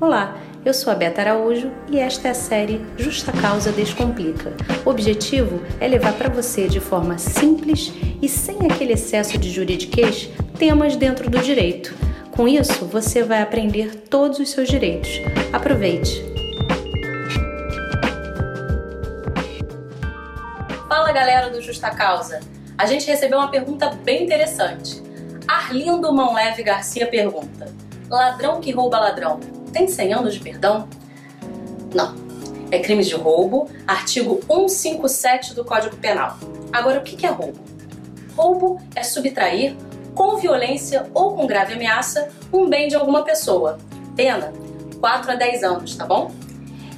Olá, eu sou a Beta Araújo e esta é a série Justa Causa Descomplica. O objetivo é levar para você de forma simples e sem aquele excesso de juridiquês temas dentro do direito. Com isso, você vai aprender todos os seus direitos. Aproveite! Fala galera do Justa Causa! A gente recebeu uma pergunta bem interessante. Arlindo Mão Leve Garcia pergunta: Ladrão que rouba ladrão tem 100 anos de perdão? Não. É crime de roubo, artigo 157 do Código Penal. Agora, o que é roubo? Roubo é subtrair, com violência ou com grave ameaça, um bem de alguma pessoa. Pena 4 a 10 anos, tá bom?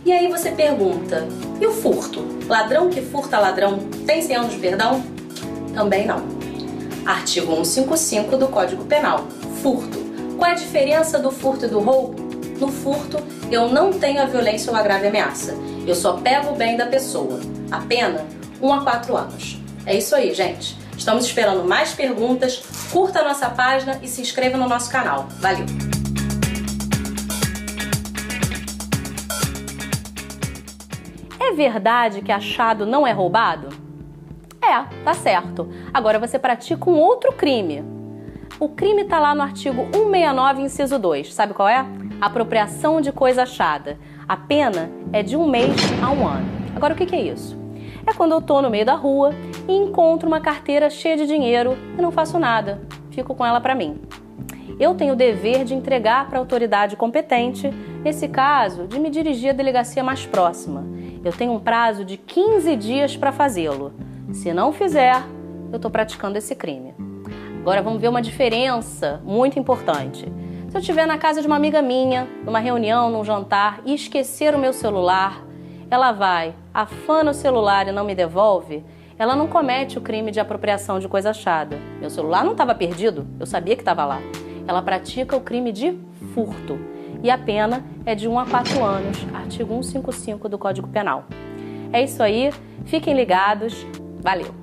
E aí você pergunta: e o furto? Ladrão que furta ladrão tem 100 anos de perdão? Também não. Artigo 155 do Código Penal. Furto. Qual é a diferença do furto e do roubo? No furto, eu não tenho a violência ou a grave ameaça. Eu só pego o bem da pessoa. A pena, 1 um a 4 anos. É isso aí, gente. Estamos esperando mais perguntas. Curta a nossa página e se inscreva no nosso canal. Valeu! É verdade que achado não é roubado? É, tá certo. Agora você pratica um outro crime. O crime está lá no artigo 169, inciso 2. Sabe qual é? Apropriação de coisa achada. A pena é de um mês a um ano. Agora, o que é isso? É quando eu estou no meio da rua e encontro uma carteira cheia de dinheiro e não faço nada, fico com ela para mim. Eu tenho o dever de entregar para a autoridade competente, nesse caso, de me dirigir à delegacia mais próxima. Eu tenho um prazo de 15 dias para fazê-lo. Se não fizer, eu estou praticando esse crime. Agora vamos ver uma diferença muito importante. Se eu estiver na casa de uma amiga minha, numa reunião, num jantar e esquecer o meu celular, ela vai, afana o celular e não me devolve, ela não comete o crime de apropriação de coisa achada. Meu celular não estava perdido, eu sabia que estava lá. Ela pratica o crime de furto e a pena é de 1 a 4 anos, artigo 155 do Código Penal. É isso aí, fiquem ligados, valeu!